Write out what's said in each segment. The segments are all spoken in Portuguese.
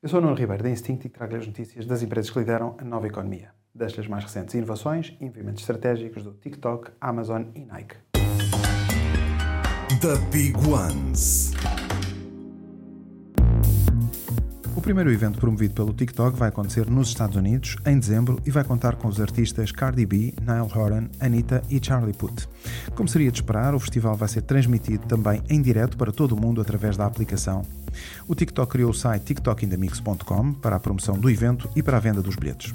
Eu sou o Nuno Ribeiro da Instinct e trago-lhe as notícias das empresas que lideram a nova economia. Das as mais recentes inovações e investimentos estratégicos do TikTok, Amazon e Nike. The Big Ones. O primeiro evento promovido pelo TikTok vai acontecer nos Estados Unidos em dezembro e vai contar com os artistas Cardi B, Niall Horan, Anita e Charlie Puth. Como seria de esperar, o festival vai ser transmitido também em direto para todo o mundo através da aplicação. O TikTok criou o site tiktokindamix.com para a promoção do evento e para a venda dos bilhetes.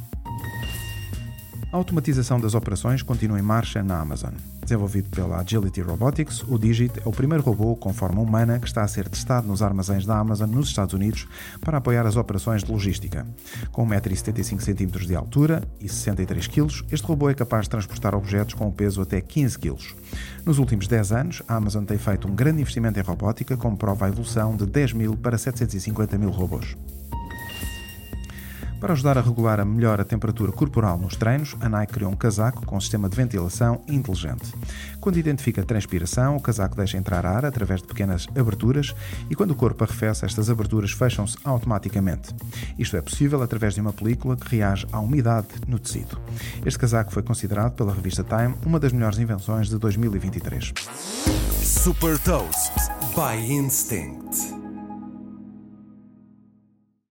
A automatização das operações continua em marcha na Amazon. Desenvolvido pela Agility Robotics, o Digit é o primeiro robô com forma humana que está a ser testado nos armazéns da Amazon nos Estados Unidos para apoiar as operações de logística. Com 1,75m de altura e 63 kg, este robô é capaz de transportar objetos com um peso até 15 kg. Nos últimos 10 anos, a Amazon tem feito um grande investimento em robótica, como prova a evolução de 10 mil para 750 mil robôs. Para ajudar a regular a melhor a temperatura corporal nos treinos, a Nike criou um casaco com um sistema de ventilação inteligente. Quando identifica transpiração, o casaco deixa entrar ar através de pequenas aberturas e quando o corpo arrefece, estas aberturas fecham-se automaticamente. Isto é possível através de uma película que reage à umidade no tecido. Este casaco foi considerado pela revista Time uma das melhores invenções de 2023. Super Toast by Instinct.